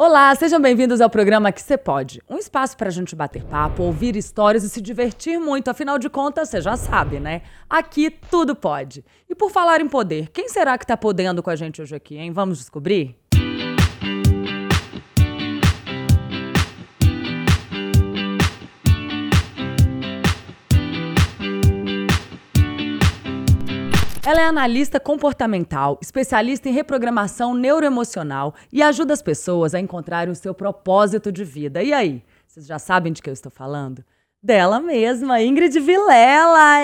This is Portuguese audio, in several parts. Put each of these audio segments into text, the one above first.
Olá, sejam bem-vindos ao programa Que Você Pode. Um espaço para a gente bater papo, ouvir histórias e se divertir muito. Afinal de contas, você já sabe, né? Aqui tudo pode. E por falar em poder, quem será que está podendo com a gente hoje aqui, hein? Vamos descobrir? Ela é analista comportamental, especialista em reprogramação neuroemocional e ajuda as pessoas a encontrarem o seu propósito de vida. E aí, vocês já sabem de que eu estou falando? Dela mesma, Ingrid Vilela.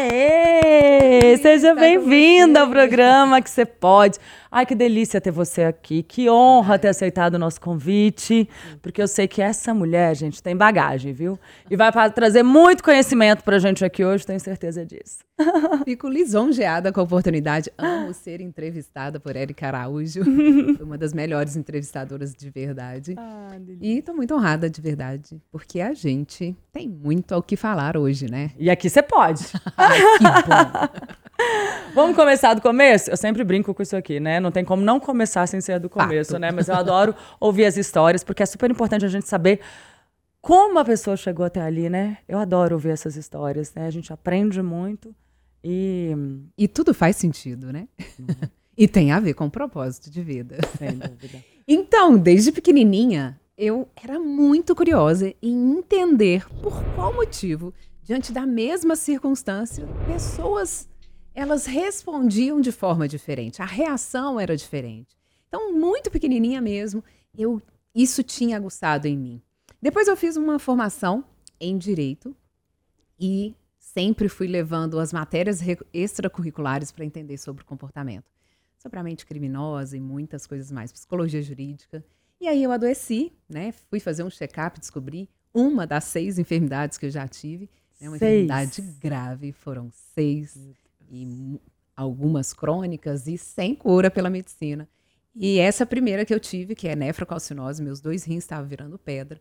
Seja bem-vinda ao programa que você pode. Ai, que delícia ter você aqui. Que honra ter aceitado o nosso convite, porque eu sei que essa mulher, gente, tem bagagem, viu? E vai trazer muito conhecimento pra gente aqui hoje, tenho certeza disso. Fico lisonjeada com a oportunidade. Amo ser entrevistada por Erika Araújo, uma das melhores entrevistadoras de verdade. Ah, e estou muito honrada de verdade, porque a gente tem muito ao que falar hoje, né? E aqui você pode. Ai, que bom. Vamos começar do começo? Eu sempre brinco com isso aqui, né? Não tem como não começar sem ser do começo, Fato. né? Mas eu adoro ouvir as histórias, porque é super importante a gente saber como a pessoa chegou até ali, né? Eu adoro ouvir essas histórias, né? A gente aprende muito e. E tudo faz sentido, né? Uhum. e tem a ver com o propósito de vida. Sem dúvida. então, desde pequenininha, eu era muito curiosa em entender por qual motivo, diante da mesma circunstância, pessoas elas respondiam de forma diferente. A reação era diferente. Então, muito pequenininha mesmo, eu isso tinha aguçado em mim. Depois eu fiz uma formação em direito e sempre fui levando as matérias extracurriculares para entender sobre comportamento, sobre a mente criminosa e muitas coisas mais, psicologia jurídica. E aí eu adoeci, né? Fui fazer um check-up, descobri uma das seis enfermidades que eu já tive, né? uma seis. enfermidade grave, foram seis e algumas crônicas e sem cura pela medicina. E essa primeira que eu tive, que é nefrocalcinose, meus dois rins estavam virando pedra.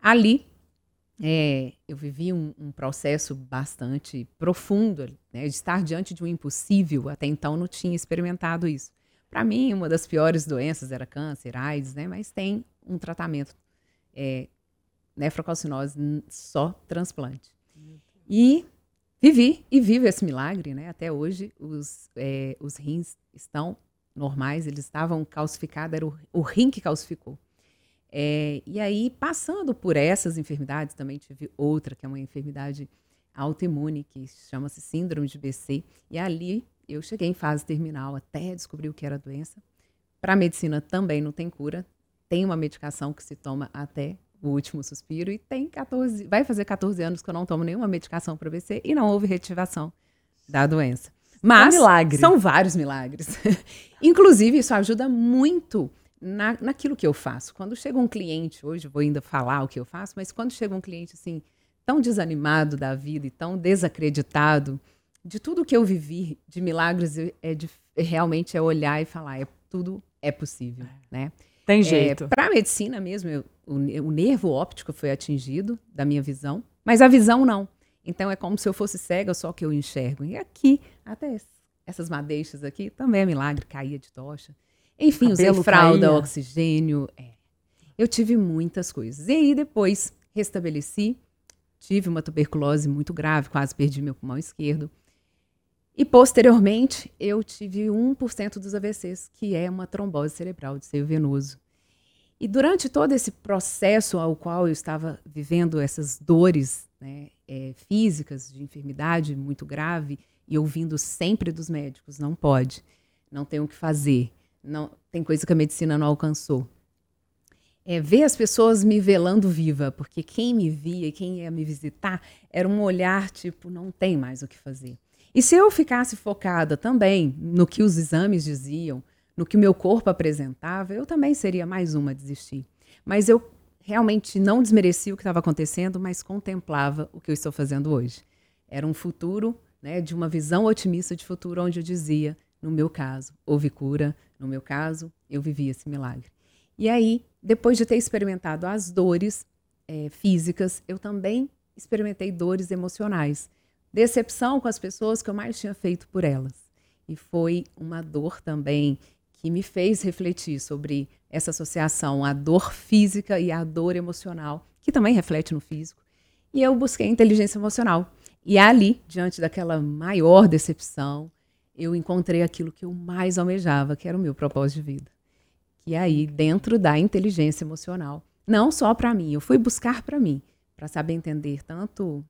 Ali, é, eu vivi um, um, processo bastante profundo, né, de estar diante de um impossível. Até então não tinha experimentado isso. Para mim, uma das piores doenças era câncer, AIDS, né, mas tem um tratamento é, nefrocalcinose só transplante. E Vivi e vivo esse milagre, né? Até hoje os, é, os rins estão normais, eles estavam calcificados, era o, o rim que calcificou. É, e aí, passando por essas enfermidades, também tive outra, que é uma enfermidade autoimune, que chama-se síndrome de BC. E ali eu cheguei em fase terminal até descobrir o que era a doença. Para a medicina também não tem cura, tem uma medicação que se toma até o último suspiro e tem 14, vai fazer 14 anos que eu não tomo nenhuma medicação para BC e não houve reativação da doença. Mas é um milagre. são vários milagres. Inclusive, isso ajuda muito na, naquilo que eu faço. Quando chega um cliente, hoje vou ainda falar o que eu faço, mas quando chega um cliente assim, tão desanimado da vida e tão desacreditado de tudo que eu vivi de milagres, é de, realmente é olhar e falar, é tudo é possível, né? Tem é, jeito. É, para a medicina mesmo, eu, o, o nervo óptico foi atingido da minha visão, mas a visão não. Então é como se eu fosse cega, só que eu enxergo. E aqui, até essas madeixas aqui, também é milagre, caía de tocha. Enfim, Cabelo usei fralda, caía. oxigênio. É. Eu tive muitas coisas. E aí depois restabeleci, tive uma tuberculose muito grave, quase perdi meu pulmão esquerdo. E posteriormente, eu tive 1% dos AVCs, que é uma trombose cerebral de seio venoso. E durante todo esse processo ao qual eu estava vivendo essas dores né, é, físicas de enfermidade muito grave e ouvindo sempre dos médicos, não pode, não tem o que fazer, não tem coisa que a medicina não alcançou. É, ver as pessoas me velando viva, porque quem me via quem ia me visitar era um olhar tipo, não tem mais o que fazer. E se eu ficasse focada também no que os exames diziam, no que o meu corpo apresentava, eu também seria mais uma a desistir. Mas eu realmente não desmerecia o que estava acontecendo, mas contemplava o que eu estou fazendo hoje. Era um futuro, né, de uma visão otimista de futuro, onde eu dizia, no meu caso, houve cura, no meu caso, eu vivi esse milagre. E aí, depois de ter experimentado as dores é, físicas, eu também experimentei dores emocionais decepção com as pessoas que eu mais tinha feito por elas. E foi uma dor também que me fez refletir sobre essa associação à dor física e à dor emocional, que também reflete no físico. E eu busquei inteligência emocional. E ali, diante daquela maior decepção, eu encontrei aquilo que eu mais almejava, que era o meu propósito de vida. Que é aí, dentro da inteligência emocional, não só para mim, eu fui buscar para mim, para saber entender tanto,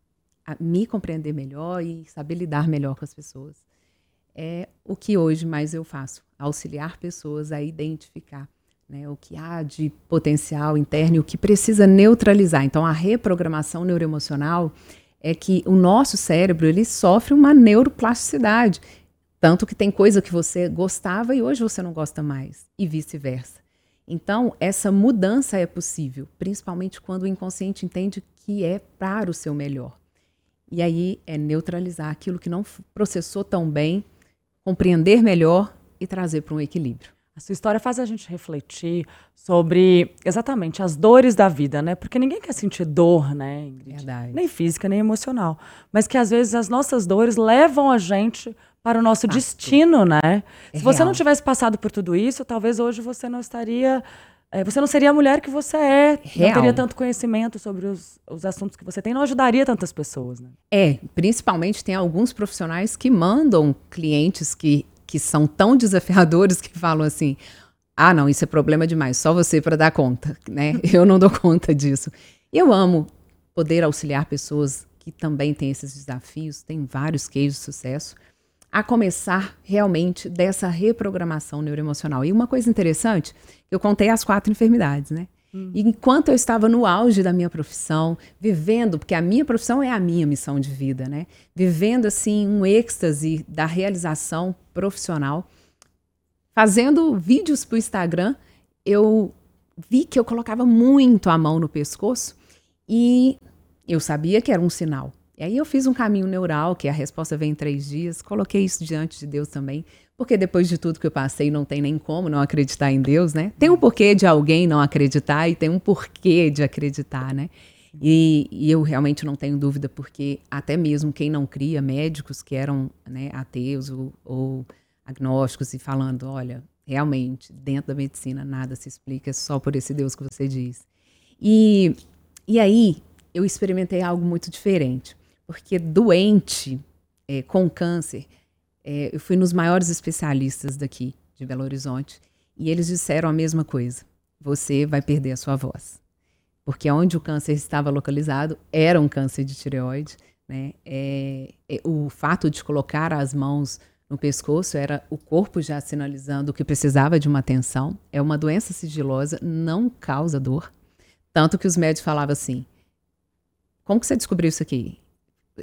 me compreender melhor e saber lidar melhor com as pessoas. É o que hoje mais eu faço, auxiliar pessoas a identificar né, o que há de potencial interno e o que precisa neutralizar. Então, a reprogramação neuroemocional é que o nosso cérebro ele sofre uma neuroplasticidade. Tanto que tem coisa que você gostava e hoje você não gosta mais, e vice-versa. Então, essa mudança é possível, principalmente quando o inconsciente entende que é para o seu melhor. E aí é neutralizar aquilo que não processou tão bem, compreender melhor e trazer para um equilíbrio. A sua história faz a gente refletir sobre exatamente as dores da vida, né? Porque ninguém quer sentir dor, né, Ingrid? Verdade. Nem física, nem emocional. Mas que às vezes as nossas dores levam a gente para o nosso Fato. destino, né? É Se você real. não tivesse passado por tudo isso, talvez hoje você não estaria. É, você não seria a mulher que você é, real. não teria tanto conhecimento sobre os, os assuntos que você tem, não ajudaria tantas pessoas, né? É, principalmente tem alguns profissionais que mandam clientes que que são tão desafiadores que falam assim: ah, não, isso é problema demais, só você para dar conta, né? Eu não dou conta disso. Eu amo poder auxiliar pessoas que também têm esses desafios, tem vários cases de sucesso, a começar realmente dessa reprogramação neuroemocional. E uma coisa interessante, eu contei as quatro enfermidades, né? Hum. E enquanto eu estava no auge da minha profissão, vivendo, porque a minha profissão é a minha missão de vida, né? Vivendo assim um êxtase da realização profissional, fazendo vídeos para o Instagram, eu vi que eu colocava muito a mão no pescoço e eu sabia que era um sinal. E aí eu fiz um caminho neural, que a resposta vem em três dias, coloquei isso diante de Deus também, porque depois de tudo que eu passei, não tem nem como não acreditar em Deus, né? Tem um porquê de alguém não acreditar e tem um porquê de acreditar, né? E, e, eu realmente não tenho dúvida, porque até mesmo quem não cria, médicos que eram né, ateus ou, ou agnósticos e falando, olha, realmente, dentro da medicina nada se explica só por esse Deus que você diz. E, e aí eu experimentei algo muito diferente, porque doente é, com câncer, é, eu fui nos maiores especialistas daqui de Belo Horizonte e eles disseram a mesma coisa: você vai perder a sua voz. Porque onde o câncer estava localizado era um câncer de tireoide. Né? É, é, o fato de colocar as mãos no pescoço era o corpo já sinalizando que precisava de uma atenção. É uma doença sigilosa, não causa dor. Tanto que os médicos falavam assim: como que você descobriu isso aqui?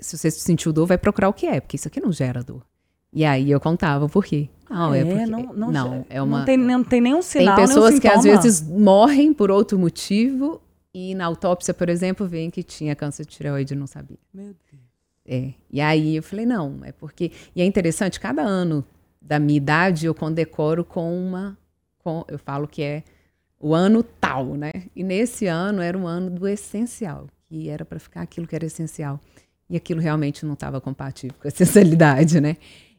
Se você sentiu dor, vai procurar o que é, porque isso aqui não gera dor. E aí eu contava por quê. Não, é, é porque, não, não, não, é uma. Não tem, não tem nenhum sinal. Tem pessoas que às vezes morrem por outro motivo e na autópsia, por exemplo, vem que tinha câncer de tireoide e não sabia. Meu Deus. É. E aí eu falei, não, é porque. E é interessante, cada ano da minha idade eu condecoro com uma. Com, eu falo que é o ano tal, né? E nesse ano era um ano do essencial, que era para ficar aquilo que era essencial. E aquilo realmente não estava compatível com a essencialidade, né?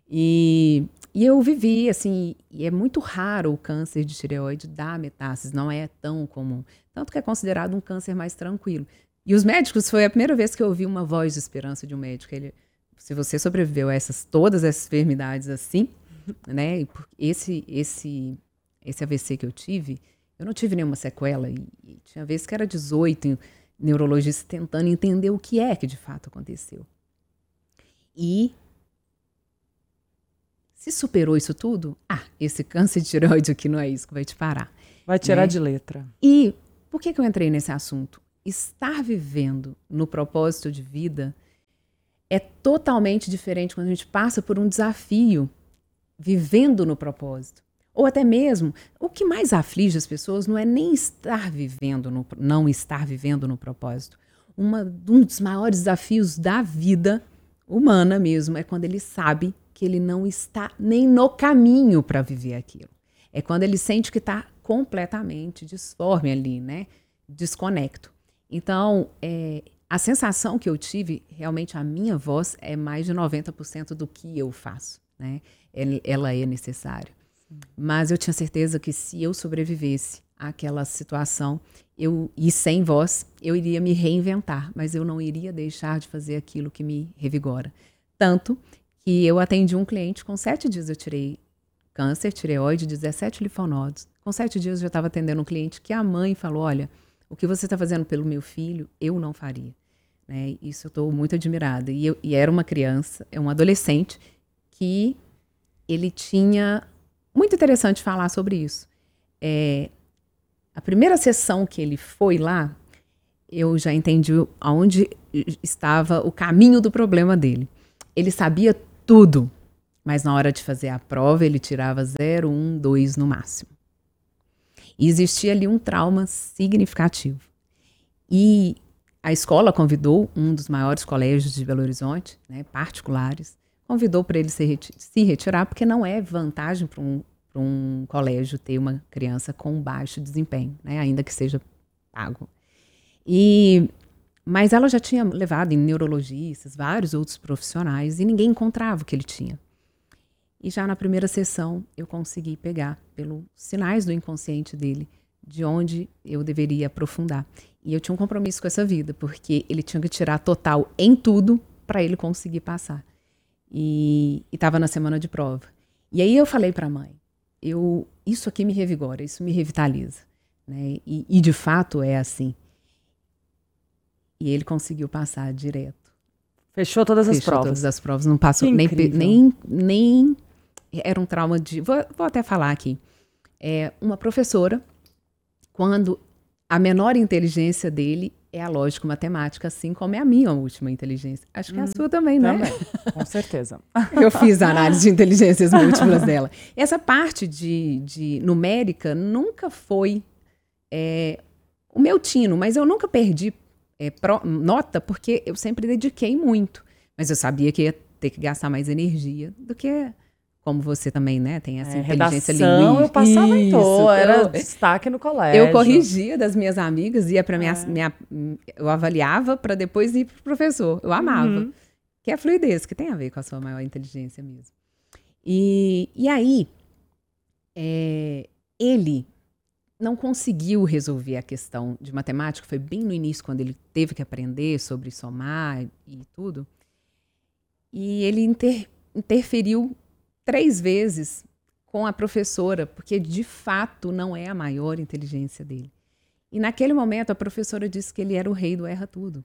E, e eu vivi, assim, e é muito raro o câncer de tireoide dar metástases, não é tão comum. Tanto que é considerado um câncer mais tranquilo. E os médicos, foi a primeira vez que eu ouvi uma voz de esperança de um médico. Ele, se você sobreviveu a essas, todas essas enfermidades assim, né? Esse, esse, esse AVC que eu tive, eu não tive nenhuma sequela. E, e tinha vezes que era 18 neurologistas tentando entender o que é que de fato aconteceu. E se superou isso tudo, ah, esse câncer de tireoide aqui não é isso que vai te parar. Vai tirar né? de letra. E por que, que eu entrei nesse assunto? Estar vivendo no propósito de vida é totalmente diferente quando a gente passa por um desafio vivendo no propósito. Ou até mesmo, o que mais aflige as pessoas não é nem estar vivendo, no, não estar vivendo no propósito. Uma, um dos maiores desafios da vida humana mesmo é quando ele sabe que ele não está nem no caminho para viver aquilo. É quando ele sente que está completamente disforme ali, né? Desconecto. Então, é, a sensação que eu tive, realmente a minha voz é mais de 90% do que eu faço, né? Ela é necessária. Mas eu tinha certeza que se eu sobrevivesse àquela situação, eu e sem voz, eu iria me reinventar, mas eu não iria deixar de fazer aquilo que me revigora. Tanto que eu atendi um cliente com sete dias eu tirei câncer, tireoide, 17 linfonodos. Com sete dias eu já estava atendendo um cliente que a mãe falou: olha, o que você está fazendo pelo meu filho, eu não faria. Né? Isso eu estou muito admirada. E, eu, e era uma criança, é um adolescente que ele tinha muito interessante falar sobre isso. É, a primeira sessão que ele foi lá, eu já entendi aonde estava o caminho do problema dele. Ele sabia tudo, mas na hora de fazer a prova ele tirava 0, 1, 2 no máximo. E existia ali um trauma significativo. E a escola convidou um dos maiores colégios de Belo Horizonte, né, particulares, convidou para ele se, reti se, retirar, porque não é vantagem para um, um colégio ter uma criança com baixo desempenho, né, ainda que seja pago. E, mas ela já tinha levado em neurologistas, vários outros profissionais, e ninguém encontrava o que ele tinha. E já na primeira sessão eu consegui pegar, pelos sinais do inconsciente dele, de onde eu deveria aprofundar. E eu tinha um compromisso com essa vida, porque ele tinha que tirar total em tudo para ele conseguir passar. E estava na semana de prova. E aí eu falei para a mãe, eu, isso aqui me revigora, isso me revitaliza. Né? E, e de fato é assim. E ele conseguiu passar direto. Fechou todas Fechou as provas. todas as provas, não passou nem, nem, nem. Era um trauma de. Vou, vou até falar aqui. É, uma professora, quando a menor inteligência dele é a lógico-matemática, assim como é a minha última inteligência. Acho que é a hum, sua também, né? Também, com certeza. Eu fiz a análise de inteligências múltiplas dela. Essa parte de, de numérica nunca foi é, o meu tino, mas eu nunca perdi é, pro, nota porque eu sempre dediquei muito. Mas eu sabia que ia ter que gastar mais energia do que como você também, né, tem essa é, inteligência linguística. eu passava Isso, em todo, era destaque no colégio. Eu corrigia das minhas amigas, ia para minha, é. minha, eu avaliava para depois ir pro professor. Eu amava. Uhum. Que é a fluidez, que tem a ver com a sua maior inteligência mesmo. E, e aí, é, ele não conseguiu resolver a questão de matemática, foi bem no início, quando ele teve que aprender sobre somar e tudo. E ele inter, interferiu três vezes com a professora, porque de fato não é a maior inteligência dele. E naquele momento a professora disse que ele era o rei do erra tudo.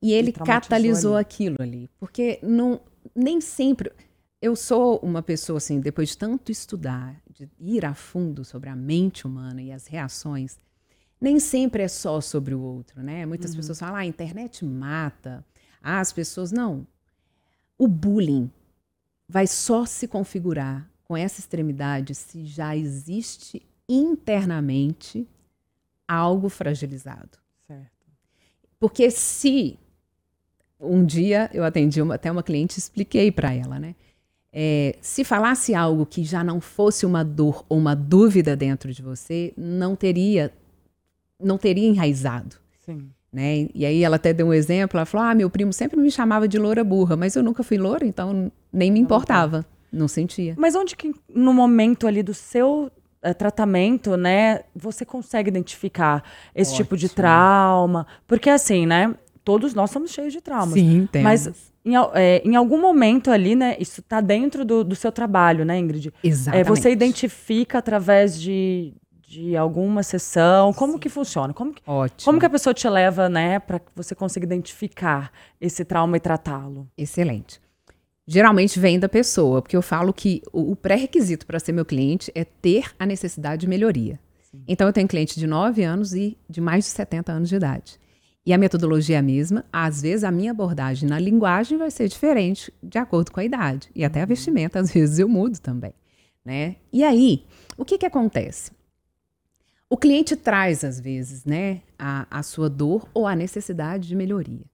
E ele catalisou ali. aquilo ali, porque não nem sempre eu sou uma pessoa assim, depois de tanto estudar, de ir a fundo sobre a mente humana e as reações, nem sempre é só sobre o outro, né? Muitas uhum. pessoas falam: ah, a internet mata. Ah, as pessoas não. O bullying vai só se configurar com essa extremidade se já existe internamente algo fragilizado. Certo. Porque se um dia eu atendi uma, até uma cliente expliquei para ela, né? É, se falasse algo que já não fosse uma dor ou uma dúvida dentro de você, não teria não teria enraizado. Sim. Né? E aí ela até deu um exemplo, ela falou: "Ah, meu primo sempre me chamava de loura burra, mas eu nunca fui loura, então nem me importava, não sentia". Mas onde que no momento ali do seu é, tratamento, né, você consegue identificar esse Ótimo. tipo de trauma? Porque assim, né, todos nós somos cheios de traumas. Sim, temos. Mas em, é, em algum momento ali, né, isso está dentro do, do, seu trabalho, né, Ingrid? Exatamente. É, você identifica através de de alguma sessão? Como Sim. que funciona? Como que, Ótimo. Como que a pessoa te leva, né, para que você consiga identificar esse trauma e tratá-lo? Excelente. Geralmente vem da pessoa, porque eu falo que o, pré-requisito para ser meu cliente é ter a necessidade de melhoria. Sim. Então eu tenho cliente de 9 anos e de mais de 70 anos de idade. E a metodologia é a mesma, às vezes a minha abordagem na linguagem vai ser diferente de acordo com a idade. E até a uhum. vestimenta, às vezes eu mudo também. Né? E aí, o que, que acontece? O cliente traz, às vezes, né, a, a sua dor ou a necessidade de melhoria.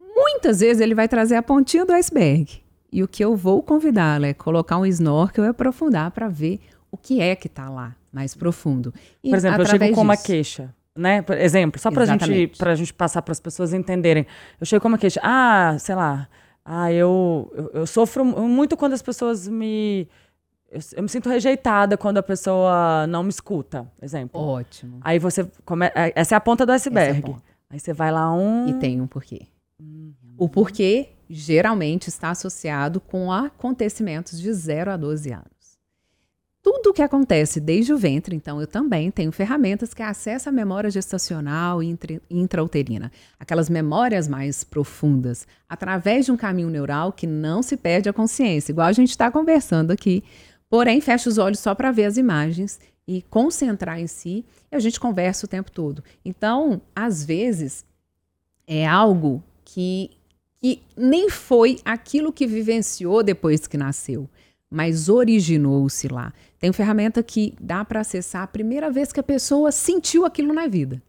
Muitas vezes ele vai trazer a pontinha do iceberg. E o que eu vou convidá-lo é colocar um snorkel e aprofundar para ver o que é que está lá, mais profundo. E, Por exemplo, eu chego com disso, uma queixa. Né? Por exemplo, só para gente, a gente passar para as pessoas entenderem. Eu chego com uma queixa. Ah, sei lá. Ah, eu, eu, eu sofro muito quando as pessoas me eu, eu, me sinto rejeitada quando a pessoa não me escuta, exemplo. Ótimo. Aí você come... É, essa é a ponta do iceberg. É ponta. Aí você vai lá um. E tem um porquê. Uhum. O porquê geralmente está associado com acontecimentos de 0 a 12 anos. Tudo o que acontece desde o ventre, então eu também tenho ferramentas que acessam a memória gestacional e intrauterina, aquelas memórias mais profundas, através de um caminho neural que não se perde a consciência, igual a gente está conversando aqui. Porém, fecha os olhos só para ver as imagens e concentrar em si, e a gente conversa o tempo todo. Então, às vezes, é algo que, que nem foi aquilo que vivenciou depois que nasceu, mas originou-se lá. Tem ferramenta que dá para acessar a primeira vez que a pessoa sentiu aquilo na vida.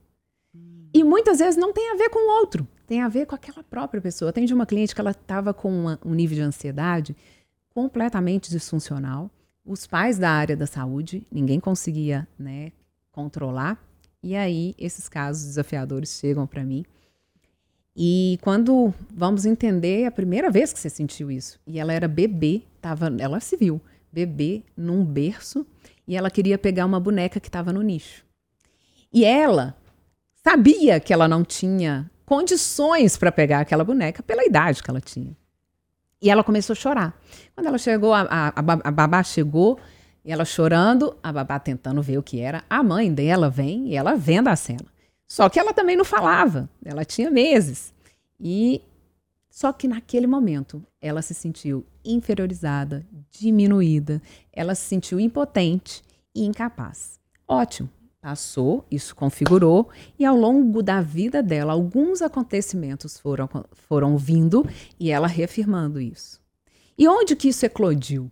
E muitas vezes não tem a ver com o outro, tem a ver com aquela própria pessoa. Tem de uma cliente que ela estava com uma, um nível de ansiedade completamente disfuncional os pais da área da saúde, ninguém conseguia né, controlar. E aí, esses casos desafiadores chegam para mim. E quando vamos entender a primeira vez que você sentiu isso, e ela era bebê, tava, ela se viu bebê num berço, e ela queria pegar uma boneca que estava no nicho. E ela sabia que ela não tinha condições para pegar aquela boneca pela idade que ela tinha. E ela começou a chorar. Quando ela chegou, a, a, a babá chegou, e ela chorando, a babá tentando ver o que era. A mãe dela vem e ela vendo a cena. Só que ela também não falava, ela tinha meses. E só que naquele momento ela se sentiu inferiorizada, diminuída, ela se sentiu impotente e incapaz. Ótimo. Passou, isso configurou, e ao longo da vida dela, alguns acontecimentos foram, foram vindo e ela reafirmando isso. E onde que isso eclodiu?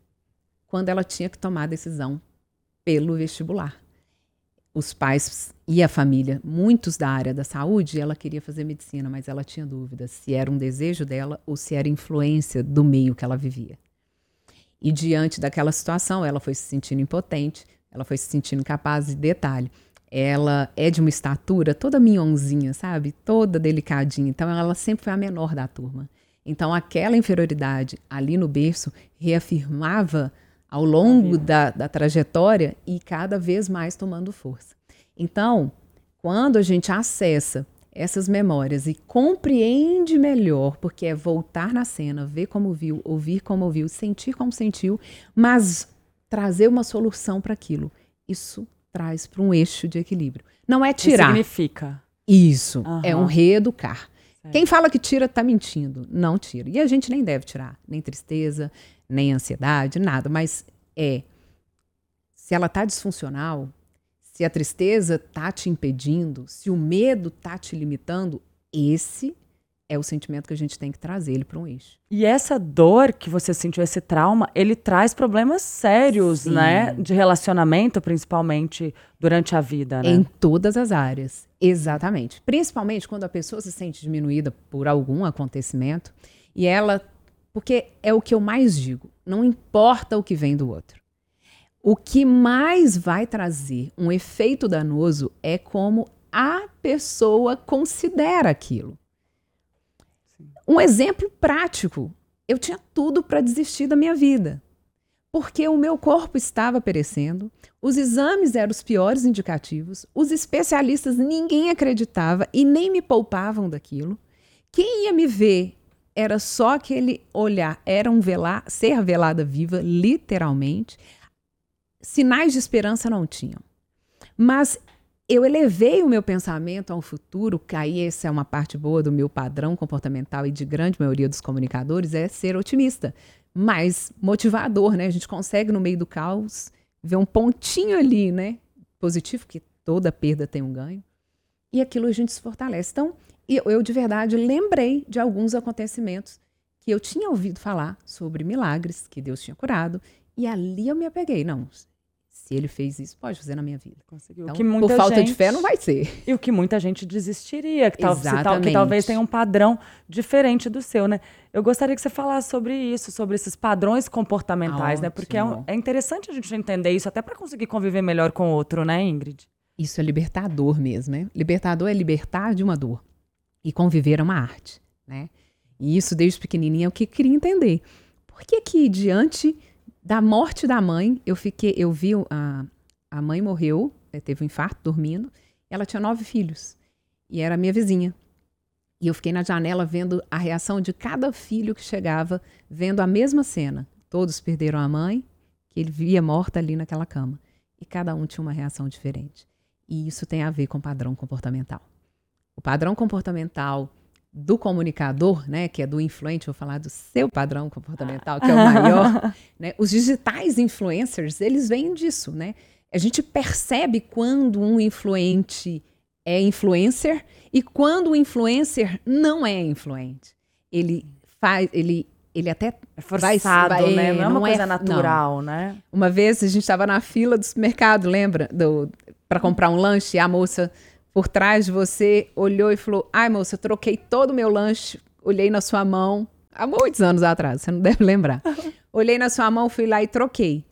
Quando ela tinha que tomar a decisão pelo vestibular. Os pais e a família, muitos da área da saúde, ela queria fazer medicina, mas ela tinha dúvidas se era um desejo dela ou se era influência do meio que ela vivia. E diante daquela situação, ela foi se sentindo impotente, ela foi se sentindo incapaz, e detalhe, ela é de uma estatura toda minhonzinha, sabe? Toda delicadinha. Então, ela sempre foi a menor da turma. Então, aquela inferioridade ali no berço reafirmava ao longo da, da trajetória e cada vez mais tomando força. Então, quando a gente acessa essas memórias e compreende melhor, porque é voltar na cena, ver como viu, ouvir como ouviu, sentir como sentiu, mas trazer uma solução para aquilo. Isso traz para um eixo de equilíbrio. Não é tirar. Significa? Isso. Uhum. É um reeducar. Certo. Quem fala que tira está mentindo. Não tira. E a gente nem deve tirar. Nem tristeza, nem ansiedade, nada. Mas é. Se ela está disfuncional, se a tristeza está te impedindo, se o medo está te limitando, esse é o sentimento que a gente tem que trazer ele para um eixo. E essa dor que você sentiu, esse trauma, ele traz problemas sérios, Sim. né? De relacionamento, principalmente durante a vida, né? Em todas as áreas, exatamente. Principalmente quando a pessoa se sente diminuída por algum acontecimento e ela. Porque é o que eu mais digo: não importa o que vem do outro. O que mais vai trazer um efeito danoso é como a pessoa considera aquilo. Um exemplo prático: eu tinha tudo para desistir da minha vida, porque o meu corpo estava perecendo, os exames eram os piores indicativos, os especialistas ninguém acreditava e nem me poupavam daquilo. Quem ia me ver era só aquele olhar, era um velar, ser velada viva, literalmente. Sinais de esperança não tinham. Mas eu elevei o meu pensamento ao futuro, que aí essa é uma parte boa do meu padrão comportamental e de grande maioria dos comunicadores, é ser otimista, mais motivador, né? A gente consegue, no meio do caos, ver um pontinho ali, né? Positivo, que toda perda tem um ganho. E aquilo a gente se fortalece. Então, eu, eu de verdade lembrei de alguns acontecimentos que eu tinha ouvido falar sobre milagres que Deus tinha curado, e ali eu me apeguei. Não, se ele fez isso, pode fazer na minha vida. Conseguiu. Então, por falta gente, de fé, não vai ser. E o que muita gente desistiria, que, tal, tal, que talvez tenha um padrão diferente do seu, né? Eu gostaria que você falasse sobre isso, sobre esses padrões comportamentais, né? Porque é, um, é, interessante a gente entender isso, até para conseguir conviver melhor com o outro, né, Ingrid? Isso é libertador mesmo, né? Libertador é libertar de uma dor. E conviver é uma arte, né? E isso, desde pequenininha, é o que eu queria entender. Por que que, diante Da morte da mãe, eu fiquei, eu vi a, a mãe morreu, eh, teve um infarto dormindo. Ela tinha nove filhos e era minha vizinha. E eu fiquei na janela vendo a reação de cada filho que chegava, vendo a mesma cena. Todos perderam a mãe, que ele via morta ali naquela cama. E cada um tinha uma reação diferente. E isso tem a ver com padrão comportamental. O padrão comportamental do comunicador, né, que é do influente, vou falar do seu padrão comportamental, que é o maior, né? Os digitais influencers, eles vêm disso, né? A gente percebe quando um influente é influencer e quando o influencer não é influente. Ele faz, ele ele até é forçado, vai, né? Não é uma coisa é, natural, não. né? Uma vez a gente estava na fila do supermercado, lembra? Do para comprar um lanche e a moça por trás de você olhou e falou: "Ai, moça, eu troquei todo o meu lanche, olhei na sua mão há muitos anos atrás, você não deve lembrar. olhei na sua mão, fui lá e troquei.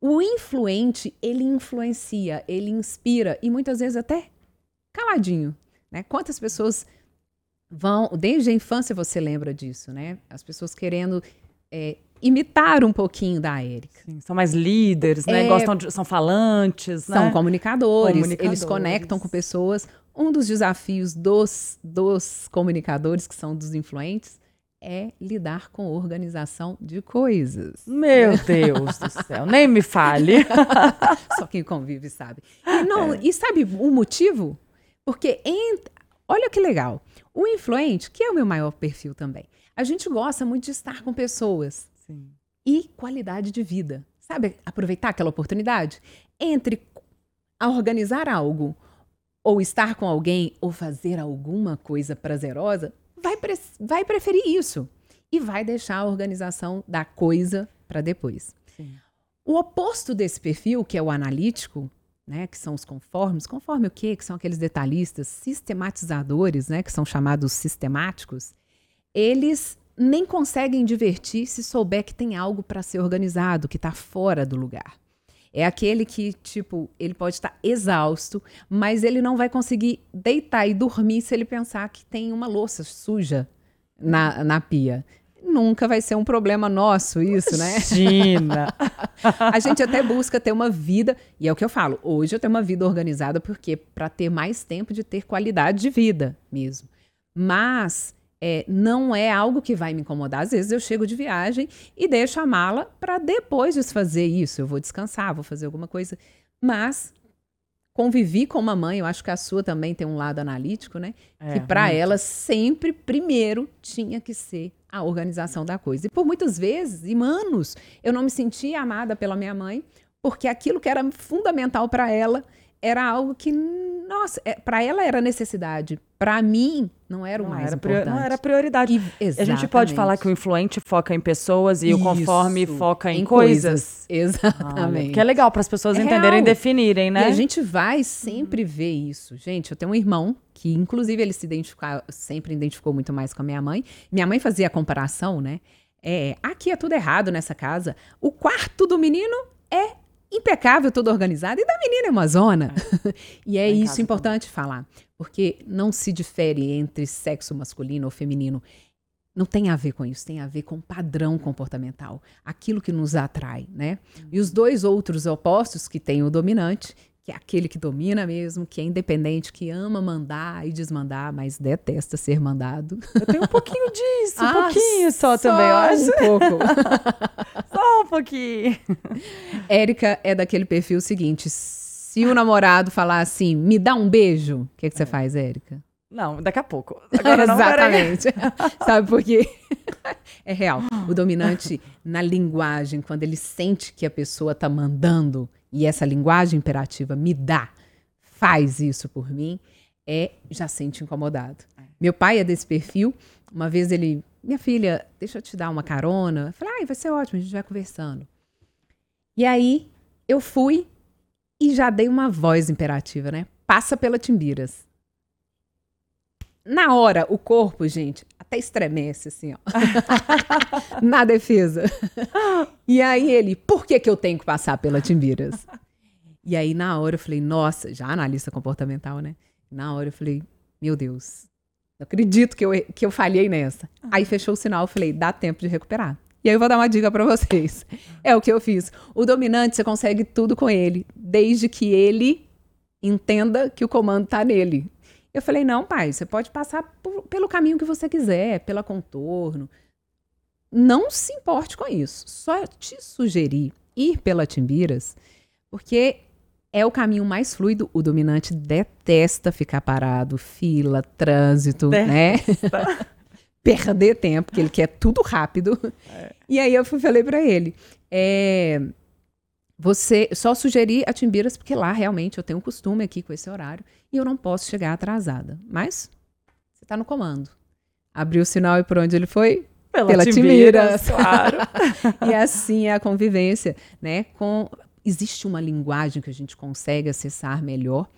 O influente, ele influencia, ele inspira e muitas vezes até caladinho, né? Quantas pessoas vão, desde a infância você lembra disso, né? As pessoas querendo é, imitar um pouquinho da Érica. são mais líderes, né? É, Gostam de, são falantes, são né? comunicadores, comunicadores, eles conectam com pessoas. Um dos desafios dos, dos comunicadores, que são dos influentes, é lidar com organização de coisas. Meu Deus do céu, nem me fale. Só quem convive sabe. E, não, é. e sabe o motivo? Porque, olha que legal, o influente, que é o meu maior perfil também, a gente gosta muito de estar com pessoas. Sim. E qualidade de vida. Sabe, aproveitar aquela oportunidade? Entre a organizar algo, ou estar com alguém, ou fazer alguma coisa prazerosa, vai, pre vai preferir isso. E vai deixar a organização da coisa para depois. Sim. O oposto desse perfil, que é o analítico, né, que são os conformes. Conforme o quê? Que são aqueles detalhistas sistematizadores, né, que são chamados sistemáticos. Eles nem conseguem divertir se souber que tem algo para ser organizado, que está fora do lugar. É aquele que, tipo, ele pode estar tá exausto, mas ele não vai conseguir deitar e dormir se ele pensar que tem uma louça suja na, na pia nunca vai ser um problema nosso isso, né? Imagina! a gente até busca ter uma vida, e é o que eu falo, hoje eu tenho uma vida organizada porque para ter mais tempo de ter qualidade de vida mesmo. Mas é, não é algo que vai me incomodar. Às vezes eu chego de viagem e deixo a mala para depois desfazer isso. Eu vou descansar, vou fazer alguma coisa. Mas convivi com uma mãe, eu acho que a sua também tem um lado analítico, né? É, que para ela sempre primeiro tinha que ser a organização da coisa. E por muitas vezes, e anos, eu não me sentia amada pela minha mãe, porque aquilo que era fundamental para ela era algo que, nossa, é, para ela era necessidade. Para mim, não era o não mais era importante. Não era prioridade. E, a gente pode falar que o influente foca em pessoas e Isso, o conforme foca em, em coisas. coisas. Exatamente. Ah, que é legal para as pessoas é entenderem real. e definirem, né? E a gente vai sempre uhum. ver isso. Gente, eu tenho um irmão que, inclusive, ele se identificou, sempre identificou muito mais com a minha mãe. Minha mãe fazia a comparação, né? É, aqui é tudo errado nessa casa. O quarto do menino é impecável, tudo organizado, e da menina é uma zona. É. e é isso importante também. falar, porque não se difere entre sexo masculino ou feminino. Não tem a ver com isso, tem a ver com padrão comportamental, aquilo que nos atrai, né? E os dois outros opostos que tem o dominante, que é aquele que domina mesmo, que é independente, que ama mandar e desmandar, mas detesta ser mandado. Eu tenho um pouquinho disso, um ah, pouquinho só, só também, eu acho. Um pouco. só um pouquinho. Érica é daquele perfil seguinte: se o namorado falar assim, me dá um beijo, o que, que você é. faz, Érica? Não, daqui a pouco. Agora não, Exatamente. Sabe por quê? é real. O dominante, na linguagem, quando ele sente que a pessoa está mandando, e essa linguagem imperativa me dá, faz isso por mim, é já sente incomodado. É. Meu pai é desse perfil. Uma vez ele, minha filha, deixa eu te dar uma carona. Eu falei, ah, vai ser ótimo, a gente vai conversando. E aí eu fui e já dei uma voz imperativa, né? Passa pela Timbiras. Na hora, o corpo, gente, até estremece, assim, ó. Na defesa. E aí ele, por que, que eu tenho que passar pela Timbiras? E aí, na hora, eu falei, nossa, já analista comportamental, né? Na hora, eu falei, meu Deus, não acredito que eu, que eu falhei nessa. Aí fechou o sinal, eu falei, dá tempo de recuperar. E aí eu vou dar uma dica para vocês. É o que eu fiz. O dominante, você consegue tudo com ele, desde que ele entenda que o comando tá nele. Eu falei: "Não, pai, você pode passar por, pelo caminho que você quiser, pela contorno. Não se importe com isso. Só te sugerir ir pela Timbiras, porque é o caminho mais fluido. O dominante detesta ficar parado, fila, trânsito, né? detesta. né? Perder tempo, porque ele quer tudo rápido. É. E aí eu falei para ele: é, você só sugerir a Timbiras, porque lá realmente eu tenho um costume aqui com esse horário e eu não posso chegar atrasada. Mas você está no comando. Abriu o sinal e por onde ele foi? Pela, Pela Timbiras, Timbiras, claro. e assim é a convivência, né? Com existe uma linguagem que a gente consegue acessar melhor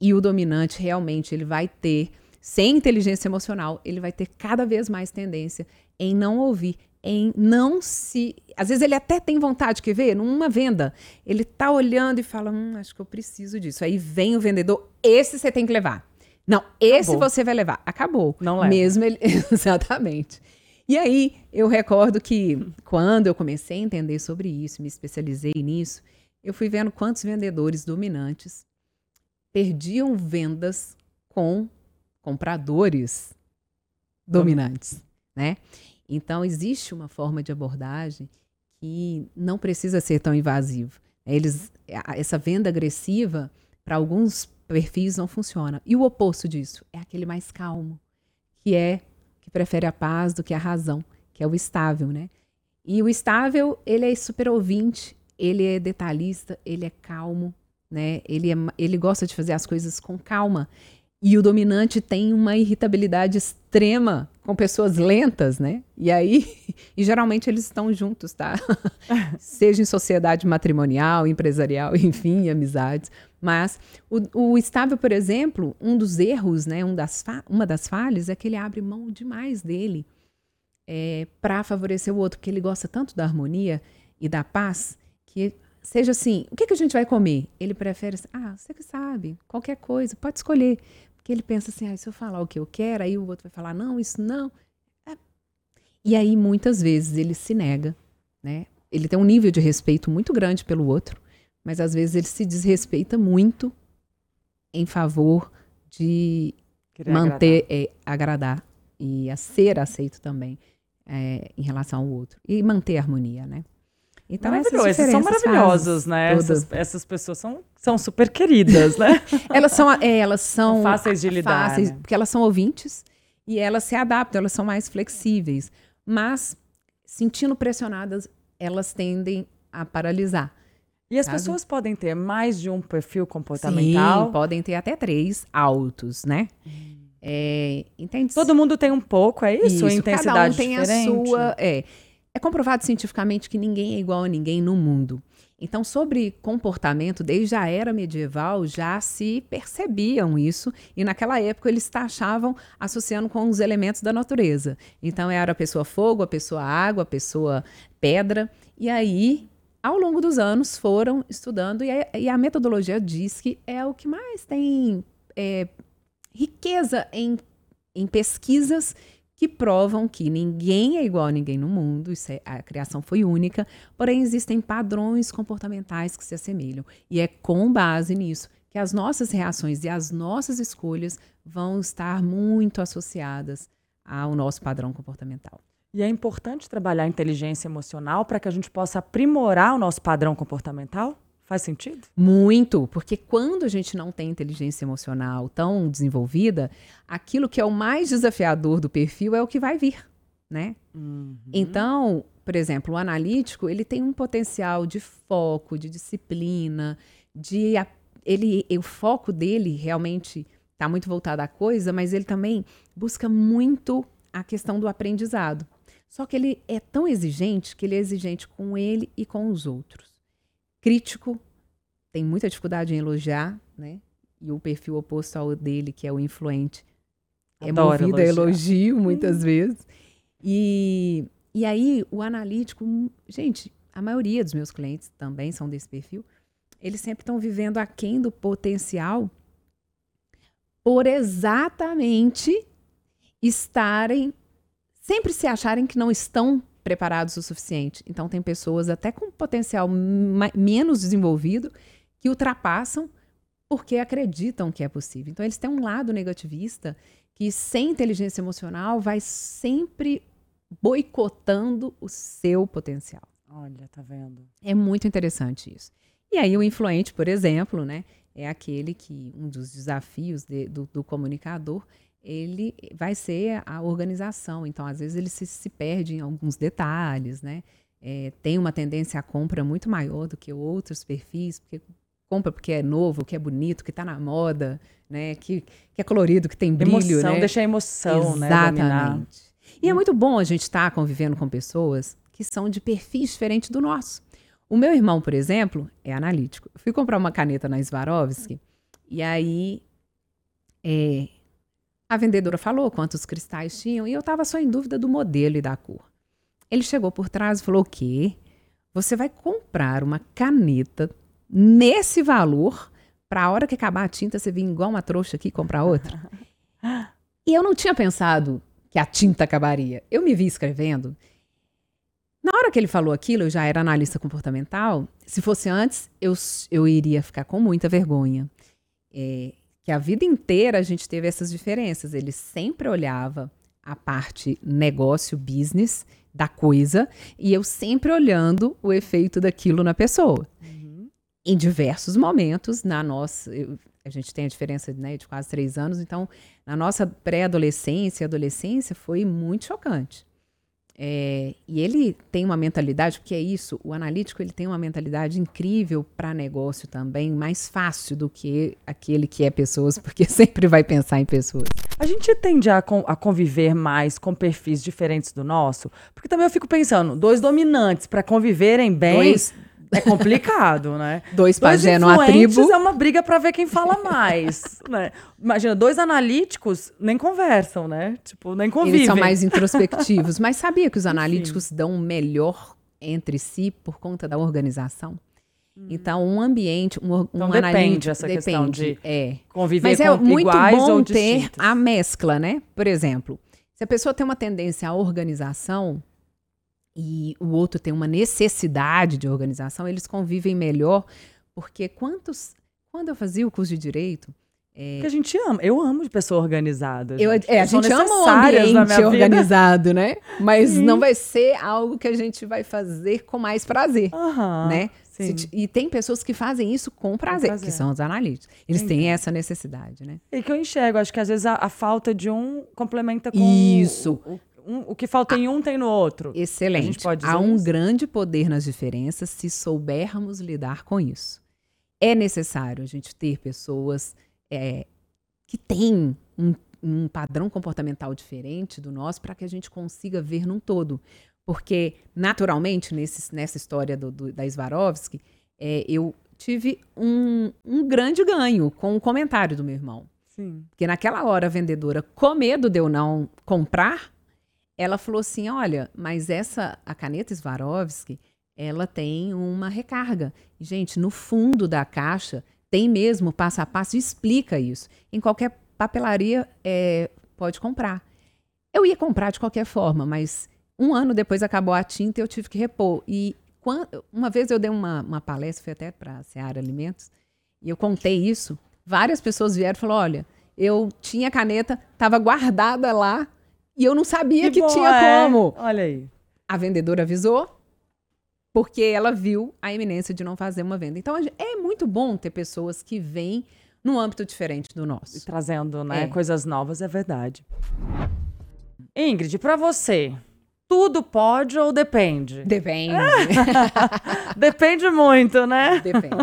e o dominante realmente ele vai ter, sem inteligência emocional, ele vai ter cada vez mais tendência em não ouvir, em não se. Às vezes ele até tem vontade, quer ver? Numa venda, ele tá olhando e fala: hum, acho que eu preciso disso. Aí vem o vendedor, esse você tem que levar. Não, esse Acabou. você vai levar. Acabou. Não leva. Mesmo ele. Exatamente. E aí, eu recordo que quando eu comecei a entender sobre isso, me especializei nisso, eu fui vendo quantos vendedores dominantes perdiam vendas com compradores dominantes, né? Então existe uma forma de abordagem que não precisa ser tão invasivo. Eles, essa venda agressiva para alguns perfis não funciona. E o oposto disso é aquele mais calmo, que é que prefere a paz do que a razão, que é o estável, né? E o estável, ele é super ouvinte, ele é detalhista, ele é calmo, né? Ele, é, ele gosta de fazer as coisas com calma. E o dominante tem uma irritabilidade extrema com pessoas lentas, né? E aí, e geralmente eles estão juntos, tá? Seja em sociedade matrimonial, empresarial, enfim, amizades. Mas o, o estável, por exemplo, um dos erros, né? Um das uma das falhas é que ele abre mão demais dele é, para favorecer o outro, porque ele gosta tanto da harmonia e da paz que seja assim, o que, que a gente vai comer? Ele prefere, ah, você que sabe, qualquer coisa, pode escolher. Porque ele pensa assim, ah, se eu falar o que eu quero, aí o outro vai falar, não, isso não. É. E aí, muitas vezes, ele se nega, né? Ele tem um nível de respeito muito grande pelo outro, mas às vezes ele se desrespeita muito em favor de Querer manter, agradar. É, agradar e a ser aceito também é, em relação ao outro. E manter a harmonia, né? Então, Maravilhoso. Esses são maravilhosos, né? Essas, essas, pessoas são, são super queridas, né? elas são, é, elas são, são fáceis de lidar. Fáceis, né? Porque elas são ouvintes e elas se adaptam, elas são mais flexíveis. Mas, sentindo pressionadas, elas tendem a paralisar. E as sabe? pessoas podem ter mais de um perfil comportamental? Sim, podem ter até três altos, né? Hum. É, entende? Todo mundo tem um pouco, é isso? isso intensidade cada um tem diferente? a sua. É. É comprovado cientificamente que ninguém é igual a ninguém no mundo. Então, sobre comportamento, desde a era medieval já se percebiam isso, e naquela época eles taxavam associando com os elementos da natureza. Então, era a pessoa fogo, a pessoa água, a pessoa pedra, e aí, ao longo dos anos, foram estudando, e a, e a metodologia diz que é o que mais tem é, riqueza em, em pesquisas que provam que ninguém é igual a ninguém no mundo, é, a criação foi única, porém existem padrões comportamentais que se assemelham. E é com base nisso que as nossas reações e as nossas escolhas vão estar muito associadas ao nosso padrão comportamental. E é importante trabalhar a inteligência emocional para que a gente possa aprimorar o nosso padrão comportamental? Faz sentido? Muito, porque quando a gente não tem inteligência emocional tão desenvolvida, aquilo que é o mais desafiador do perfil é o que vai vir, né? Uhum. Então, por exemplo, o analítico, ele tem um potencial de foco, de disciplina, de ele, o foco dele realmente está muito voltado à coisa, mas ele também busca muito a questão do aprendizado. Só que ele é tão exigente que ele é exigente com ele e com os outros crítico, tem muita dificuldade em elogiar, né? E o perfil oposto ao dele, que é o influente, é Adoro é movido elogiar. a elogio muitas hum. vezes. E, e aí, o analítico, gente, a maioria dos meus clientes também são desse perfil, eles sempre estão vivendo aquém do potencial por exatamente estarem, sempre se acharem que não estão preparados o suficiente. Então, tem pessoas até com potencial menos desenvolvido que ultrapassam porque acreditam que é possível. Então, eles têm um lado negativista que, sem inteligência emocional, vai sempre boicotando o seu potencial. Olha, tá vendo? É muito interessante isso. E aí, o influente, por exemplo, né, é aquele que um dos desafios de, do, do comunicador ele vai ser a organização. Então, às vezes, ele se, se perde em alguns detalhes, né? É, tem uma tendência à compra muito maior do que outros perfis, porque compra porque é novo, que é bonito, que está na moda, né? Que, que é colorido, que tem brilho, emoção, né? deixa a emoção, Exatamente. né? Exatamente. E é muito bom a gente estar tá convivendo com pessoas que são de perfis diferentes do nosso. O meu irmão, por exemplo, é analítico. Eu fui comprar uma caneta na Swarovski e aí é, a vendedora falou quantos cristais tinham e eu estava só em dúvida do modelo e da cor. Ele chegou por trás e falou: O quê? Você vai comprar uma caneta nesse valor para a hora que acabar a tinta você vir igual uma trouxa aqui e comprar outra? e eu não tinha pensado que a tinta acabaria. Eu me vi escrevendo. Na hora que ele falou aquilo, eu já era analista comportamental. Se fosse antes, eu, eu iria ficar com muita vergonha. É, que a vida inteira a gente teve essas diferenças. Ele sempre olhava a parte negócio, business da coisa, e eu sempre olhando o efeito daquilo na pessoa. Uhum. Em diversos momentos, na nossa. Eu, a gente tem a diferença né, de quase três anos, então, na nossa pré-adolescência e adolescência, foi muito chocante. É, e ele tem uma mentalidade, porque é isso, o analítico ele tem uma mentalidade incrível para negócio também, mais fácil do que aquele que é pessoas, porque sempre vai pensar em pessoas. A gente tende a, a conviver mais com perfis diferentes do nosso, porque também eu fico pensando, dois dominantes para conviverem bem. Dois é complicado, né? Dois pajé numa tribo. é uma briga para ver quem fala mais, né? Imagina, dois analíticos nem conversam, né? Tipo, nem convivem. Eles são mais introspectivos. Mas sabia que os analíticos Sim. dão melhor entre si por conta da organização? Hum. Então, um ambiente, um, um então, depende essa depende, questão de é. conviver Mas com é muito bom ter distintos. a mescla, né? Por exemplo, se a pessoa tem uma tendência à organização, e o outro tem uma necessidade de organização, eles convivem melhor, porque quantos. Quando eu fazia o curso de direito. É... Que a gente ama. Eu amo de pessoa organizada. Eu, é, a gente ama o ambiente organizado, né? Mas Sim. não vai ser algo que a gente vai fazer com mais prazer, uhum, né? Se, e tem pessoas que fazem isso com prazer, com prazer. que são os analíticos. Eles Entendi. têm essa necessidade, né? E que eu enxergo, acho que às vezes a, a falta de um complementa com isso. O, um, o que falta em um tem no outro. Excelente. Há um isso? grande poder nas diferenças se soubermos lidar com isso. É necessário a gente ter pessoas é, que têm um, um padrão comportamental diferente do nosso para que a gente consiga ver num todo. Porque, naturalmente, nesse, nessa história do, do, da Swarovski, é, eu tive um, um grande ganho com o comentário do meu irmão. Sim. Porque naquela hora a vendedora, com medo de eu não comprar, ela falou assim: olha, mas essa, a caneta Swarovski, ela tem uma recarga. Gente, no fundo da caixa tem mesmo passo a passo, explica isso. Em qualquer papelaria é, pode comprar. Eu ia comprar de qualquer forma, mas um ano depois acabou a tinta e eu tive que repor. E quando, uma vez eu dei uma, uma palestra, foi até para a Seara Alimentos, e eu contei isso. Várias pessoas vieram e falaram: olha, eu tinha caneta, estava guardada lá e eu não sabia que, que bom, tinha é. como. Olha aí. A vendedora avisou, porque ela viu a iminência de não fazer uma venda. Então é muito bom ter pessoas que vêm num âmbito diferente do nosso. E trazendo, né, é. coisas novas, é verdade. Ingrid, para você, tudo pode ou depende? Depende. depende muito, né? Depende.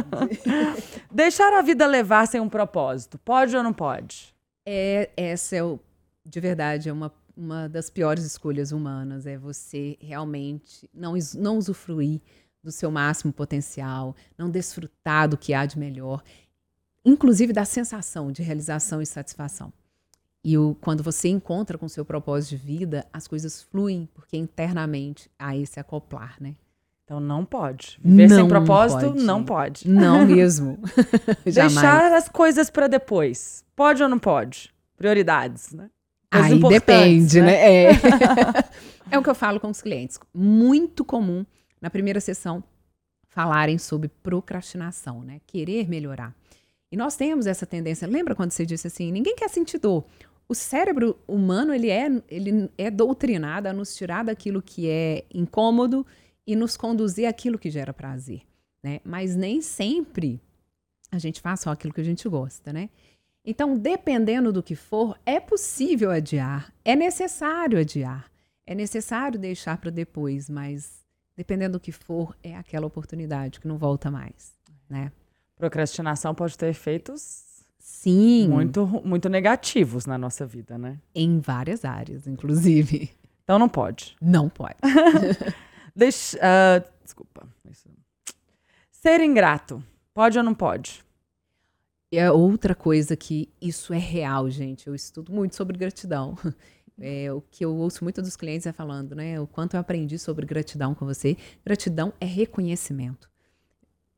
Deixar a vida levar sem um propósito, pode ou não pode? É, essa é o, de verdade, é uma uma das piores escolhas humanas é você realmente não, não usufruir do seu máximo potencial, não desfrutar do que há de melhor, inclusive da sensação de realização e satisfação. E o, quando você encontra com o seu propósito de vida, as coisas fluem, porque internamente há esse acoplar, né? Então não pode. Viver não sem propósito, pode. não pode. Não mesmo. Deixar as coisas para depois. Pode ou não pode? Prioridades, né? Aí depende, né? né? É. é o que eu falo com os clientes. Muito comum na primeira sessão falarem sobre procrastinação, né? Querer melhorar. E nós temos essa tendência. Lembra quando você disse assim: ninguém quer sentir dor. O cérebro humano ele é, ele é doutrinado a nos tirar daquilo que é incômodo e nos conduzir àquilo que gera prazer, né? Mas nem sempre a gente faz só aquilo que a gente gosta, né? Então, dependendo do que for, é possível adiar, é necessário adiar, é necessário deixar para depois, mas dependendo do que for, é aquela oportunidade que não volta mais, né? Procrastinação pode ter efeitos Sim. Muito, muito negativos na nossa vida, né? Em várias áreas, inclusive. Então não pode. Não pode. Deixa, uh, desculpa. Ser ingrato, pode ou não pode? É outra coisa que isso é real, gente. Eu estudo muito sobre gratidão. É, o que eu ouço muito dos clientes é falando, né? O quanto eu aprendi sobre gratidão com você. Gratidão é reconhecimento.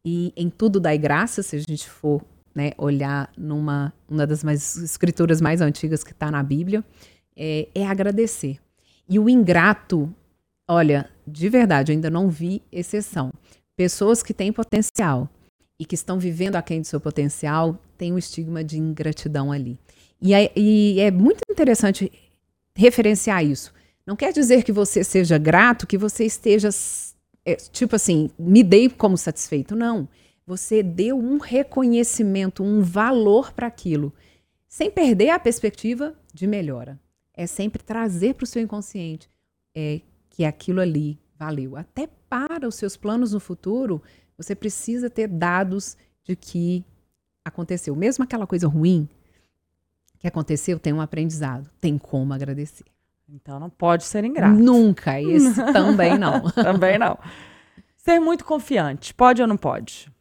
E em tudo dai graça, se a gente for né, olhar numa uma das mais, escrituras mais antigas que está na Bíblia, é, é agradecer. E o ingrato, olha, de verdade, eu ainda não vi exceção. Pessoas que têm potencial e que estão vivendo aquém do seu potencial têm um estigma de ingratidão ali. E é, e é muito interessante referenciar isso. Não quer dizer que você seja grato, que você esteja, é, tipo assim, me dei como satisfeito. Não. Você deu um reconhecimento, um valor para aquilo, sem perder a perspectiva de melhora. É sempre trazer para o seu inconsciente é, que aquilo ali valeu. Até para os seus planos no futuro, você precisa ter dados de que aconteceu. Mesmo aquela coisa ruim que aconteceu, tem um aprendizado. Tem como agradecer. Então não pode ser ingrato. Nunca. Esse também não. também não. Ser muito confiante, pode ou não pode?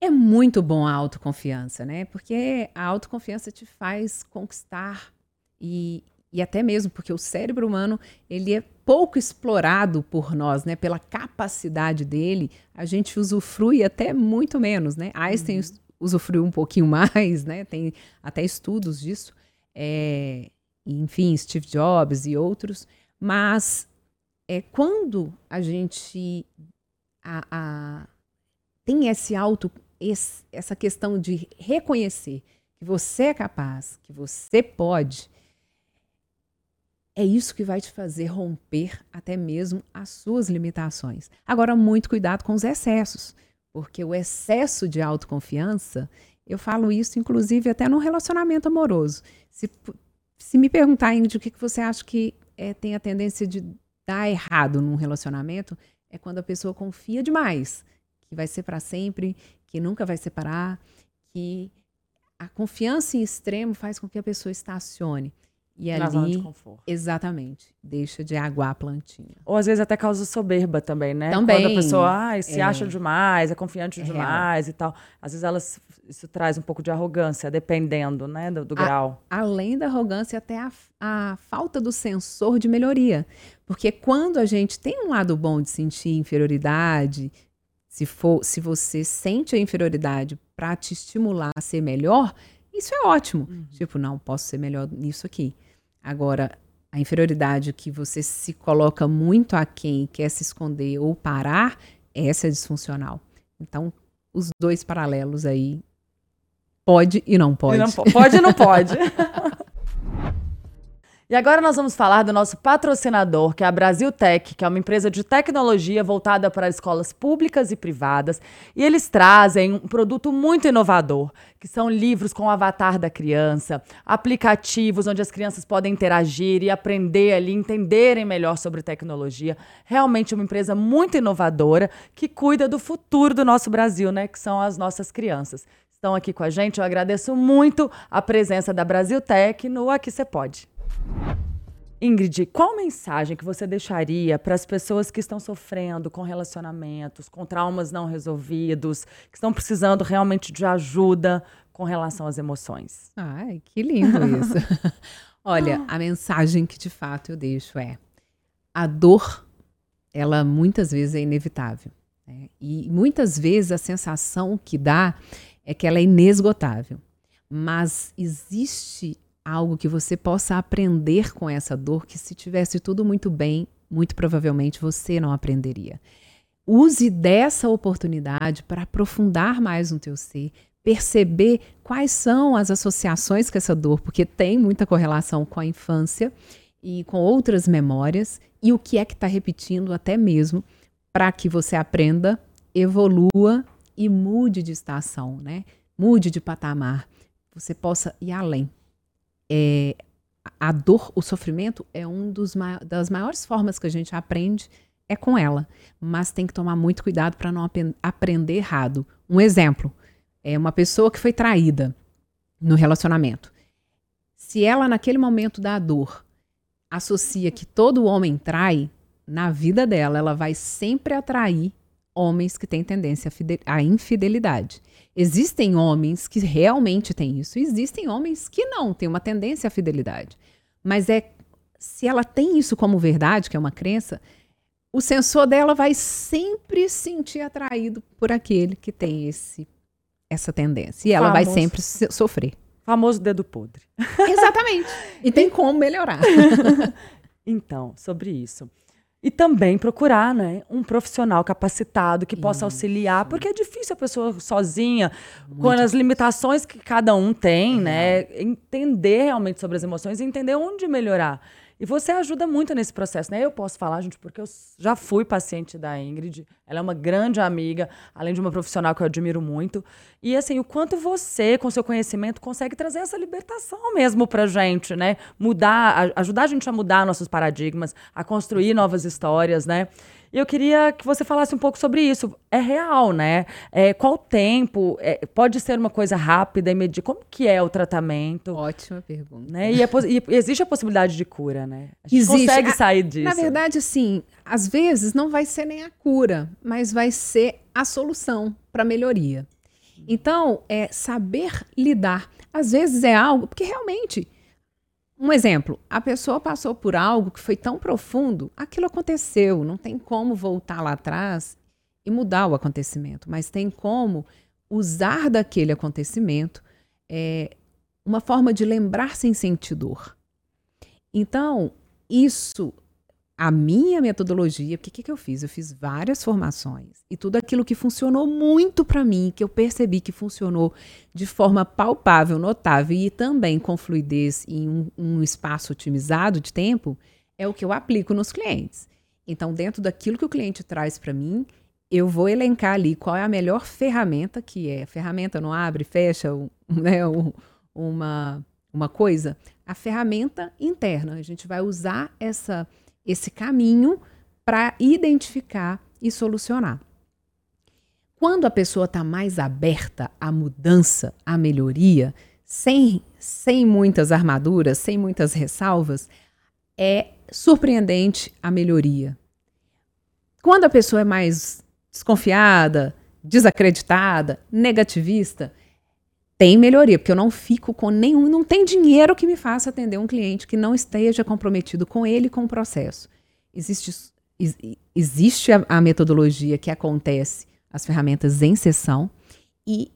É muito bom a autoconfiança, né? Porque a autoconfiança te faz conquistar e, e até mesmo porque o cérebro humano ele é pouco explorado por nós, né? Pela capacidade dele, a gente usufrui até muito menos, né? Einstein uhum. usufruiu um pouquinho mais, né? Tem até estudos disso. É, enfim, Steve Jobs e outros. Mas é quando a gente a, a, tem esse auto esse, essa questão de reconhecer que você é capaz, que você pode, é isso que vai te fazer romper até mesmo as suas limitações. Agora, muito cuidado com os excessos, porque o excesso de autoconfiança, eu falo isso inclusive até no relacionamento amoroso. Se, se me perguntarem de o que, que você acha que é, tem a tendência de dar errado num relacionamento, é quando a pessoa confia demais, que vai ser para sempre, que nunca vai separar, que a confiança em extremo faz com que a pessoa estacione. E Na ali, zona de conforto. exatamente, deixa de aguar a plantinha. Ou às vezes até causa soberba também, né? Também. Quando a pessoa ah, se é. acha demais, é confiante É demais e tal. Às vezes elas, isso traz um pouco de arrogância, dependendo, né, do, do grau. Além da arrogância, até a, a falta do sensor de melhoria. Porque quando a gente tem um lado bom de sentir inferioridade, se, for, se você sente a inferioridade para te estimular a ser melhor, isso é ótimo. Tipo, não, posso ser melhor nisso aqui. Agora, a inferioridade que você se coloca muito aquém, quer se esconder ou parar, essa é disfuncional. Então, os dois paralelos aí, pode e não pode. E não po- pode e não pode. E agora nós vamos falar do nosso patrocinador, que é a Brasil Tech, que é uma empresa de tecnologia voltada para escolas públicas e privadas. E eles trazem um produto muito inovador, que são livros com o avatar da criança, aplicativos onde as crianças podem interagir e aprender ali, entenderem melhor sobre tecnologia. Realmente uma empresa muito inovadora que cuida do futuro do nosso Brasil, né? Que são as nossas crianças. Estão aqui com a gente. Eu agradeço muito a presença da Brasil Tech no Aqui Você Pode. Ingrid, qual mensagem que você deixaria para as pessoas que estão sofrendo com relacionamentos, com traumas não resolvidos, que estão precisando realmente de ajuda com relação às emoções? Ai, que lindo isso. Olha, a mensagem que de fato eu deixo é: a dor, ela muitas vezes é inevitável. né? E muitas vezes a sensação que dá é que ela é inesgotável. Mas existe algo que você possa aprender com essa dor, que se tivesse tudo muito bem, muito provavelmente você não aprenderia. Use dessa oportunidade para aprofundar mais no teu ser, perceber quais são as associações com essa dor, porque tem muita correlação com a infância e com outras memórias, e o que é que está repetindo até mesmo para que você aprenda, evolua e mude de estação, né? Mude de patamar, você possa ir além. É, a dor, o sofrimento é um dos das maiores formas que a gente aprende é com ela, mas tem que tomar muito cuidado para não ap aprender errado. Um exemplo é uma pessoa que foi traída no relacionamento. Se ela naquele momento da dor associa que todo homem trai, na vida dela ela vai sempre atrair homens que têm tendência à infidelidade. Existem homens que realmente têm isso, existem homens que não, têm uma tendência à fidelidade. Mas é se ela tem isso como verdade, que é uma crença, o sensor dela vai sempre se sentir atraído por aquele que tem esse essa tendência. E ela Famoso. vai sempre sofrer. Famoso dedo podre. Exatamente. E tem como melhorar. então, sobre isso. E também procurar né, um profissional capacitado que possa Isso. auxiliar, porque é difícil a pessoa sozinha, Muito com as limitações que cada um tem, é. né? Entender realmente sobre as emoções e entender onde melhorar. E você ajuda muito nesse processo, né? Eu posso falar, gente, porque eu já fui paciente da Ingrid. Ela é uma grande amiga, além de uma profissional que eu admiro muito. E assim, o quanto você, com seu conhecimento, consegue trazer essa libertação mesmo pra gente, né? Mudar, ajudar a gente a mudar nossos paradigmas, a construir novas histórias, né? E eu queria que você falasse um pouco sobre isso. É real, né? É, qual o tempo? É, pode ser uma coisa rápida, imediata? Como que é o tratamento? Ótima pergunta. Né? E, é, e, existe a possibilidade de cura, né? A gente existe. consegue sair disso. Na verdade, sim. Às vezes não vai ser nem a cura, mas vai ser a solução para melhoria. Então, é saber lidar. Às vezes é algo, porque realmente um exemplo, a pessoa passou por algo que foi tão profundo, aquilo aconteceu, não tem como voltar lá atrás e mudar o acontecimento, mas tem como usar daquele acontecimento é, uma forma de lembrar sem sentir dor. Então, isso a minha metodologia, o que, que eu fiz? Eu fiz várias formações e tudo aquilo que funcionou muito para mim, que eu percebi que funcionou de forma palpável, notável e também com fluidez em um, um espaço otimizado de tempo, é o que eu aplico nos clientes. Então, dentro daquilo que o cliente traz para mim, eu vou elencar ali qual é a melhor ferramenta, que é ferramenta não abre, fecha né, uma, uma coisa, a ferramenta interna. A gente vai usar essa esse caminho para identificar e solucionar. Quando a pessoa está mais aberta à mudança, à melhoria, sem, sem muitas armaduras, sem muitas ressalvas, é surpreendente a melhoria. Quando a pessoa é mais desconfiada, desacreditada, negativista, tem melhoria, porque eu não fico com nenhum, não tem dinheiro que me faça atender um cliente que não esteja comprometido com ele com o processo. Existe, existe a, a metodologia que acontece, as ferramentas em sessão, e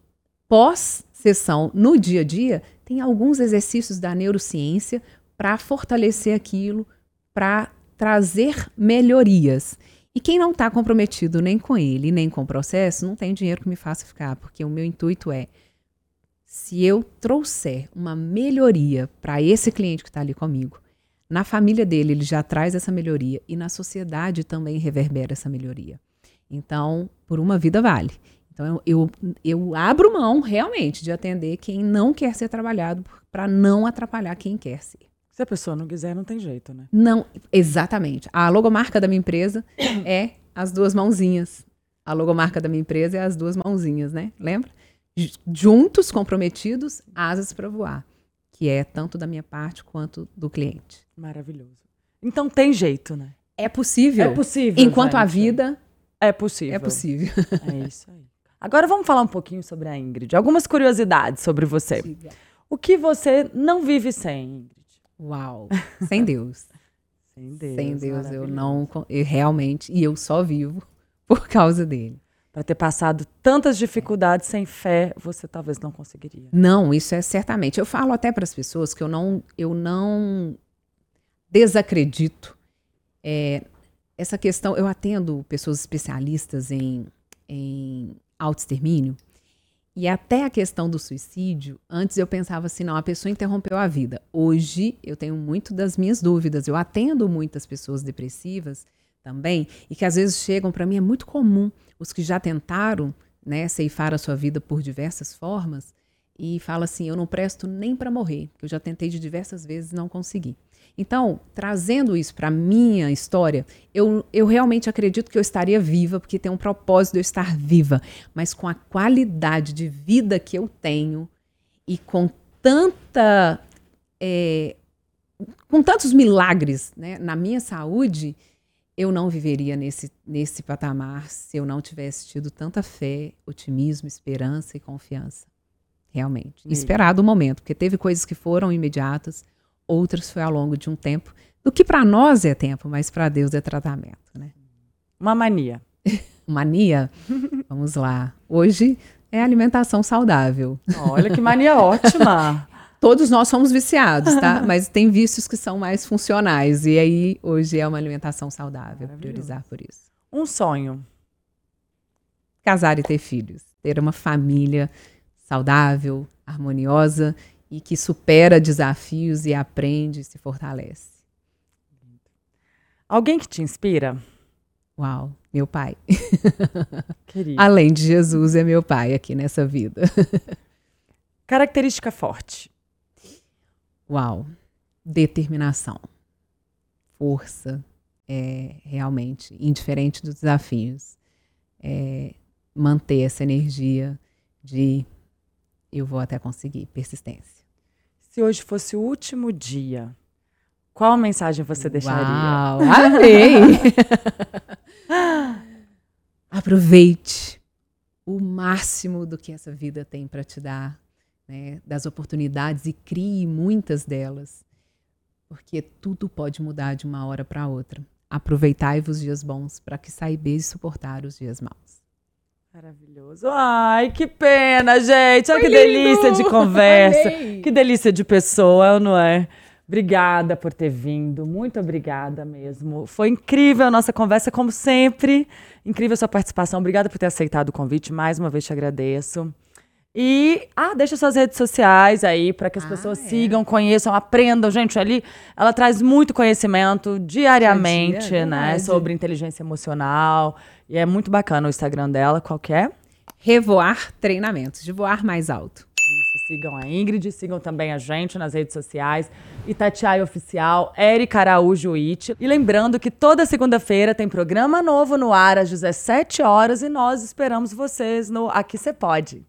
pós-sessão, no dia a dia, tem alguns exercícios da neurociência para fortalecer aquilo, para trazer melhorias. E quem não está comprometido nem com ele, nem com o processo, não tem dinheiro que me faça ficar, porque o meu intuito é se eu trouxer uma melhoria para esse cliente que está ali comigo, na família dele ele já traz essa melhoria e na sociedade também reverbera essa melhoria. Então, por uma vida vale. Então, eu, eu, eu abro mão realmente de atender quem não quer ser trabalhado para não atrapalhar quem quer ser. Se a pessoa não quiser, não tem jeito, né? Não, exatamente. A logomarca da minha empresa é as duas mãozinhas. A logomarca da minha empresa é as duas mãozinhas, né? Lembra? Juntos, comprometidos, asas para voar, que é tanto da minha parte quanto do cliente. Maravilhoso. Então tem jeito, né? É possível. É possível. Enquanto a vida é possível. É possível. É isso aí. Agora vamos falar um pouquinho sobre a Ingrid. Algumas curiosidades sobre você. O que você não vive sem, Ingrid? Uau. Sem Deus. sem Deus. Sem Deus eu não eu realmente e eu só vivo por causa dele. Para ter passado tantas dificuldades sem fé, você talvez não conseguiria. Não, isso é certamente. Eu falo até para as pessoas que eu não, eu não desacredito é, essa questão. Eu atendo pessoas especialistas em, em autoextermínio. E até a questão do suicídio, antes eu pensava assim, não, a pessoa interrompeu a vida. Hoje eu tenho muito das minhas dúvidas. Eu atendo muitas pessoas depressivas também, e que às vezes chegam para mim, é muito comum, os que já tentaram né, ceifar a sua vida por diversas formas, e fala assim: eu não presto nem para morrer, eu já tentei de diversas vezes não consegui. Então, trazendo isso para minha história, eu, eu realmente acredito que eu estaria viva, porque tem um propósito de eu estar viva, mas com a qualidade de vida que eu tenho e com tanta. É, com tantos milagres né, na minha saúde, eu não viveria nesse, nesse patamar se eu não tivesse tido tanta fé, otimismo, esperança e confiança. Realmente. E esperado o momento, porque teve coisas que foram imediatas, outras foi ao longo de um tempo. Do que para nós é tempo, mas para Deus é tratamento. Né? Uma mania. mania? Vamos lá. Hoje é alimentação saudável. Olha que mania ótima! Todos nós somos viciados, tá? Mas tem vícios que são mais funcionais. E aí, hoje é uma alimentação saudável, priorizar por isso. Um sonho. Casar e ter filhos. Ter uma família saudável, harmoniosa e que supera desafios e aprende e se fortalece. Alguém que te inspira? Uau, meu pai. Além de Jesus, é meu pai aqui nessa vida. Característica forte. Uau! Determinação, força, é, realmente, indiferente dos desafios. É, manter essa energia de eu vou até conseguir, persistência. Se hoje fosse o último dia, qual mensagem você deixaria? Uau, amei! Aproveite o máximo do que essa vida tem para te dar né, das oportunidades e crie muitas delas, porque tudo pode mudar de uma hora para outra. Aproveitai-vos dias bons para que saibeis suportar os dias maus. Maravilhoso. Ai, que pena, gente. Olha que delícia de conversa. Que delícia de pessoa, não é? Obrigada por ter vindo. Muito obrigada mesmo. Foi incrível a nossa conversa, como sempre. Incrível a sua participação. Obrigada por ter aceitado o convite. Mais uma vez te agradeço. E, ah, deixa suas redes sociais aí para que as ah, pessoas é. sigam, conheçam, aprendam. Gente, ali ela traz muito conhecimento diariamente, dia, né? Sobre inteligência emocional. E é muito bacana o Instagram dela. Qual que é? Revoar Treinamentos, de voar mais alto. Isso, sigam a Ingrid, sigam também a gente nas redes sociais. Itatiaia Oficial, Erika Araújo It. E lembrando que toda segunda-feira tem programa novo no ar às 17 horas e nós esperamos vocês no Aqui Você Pode.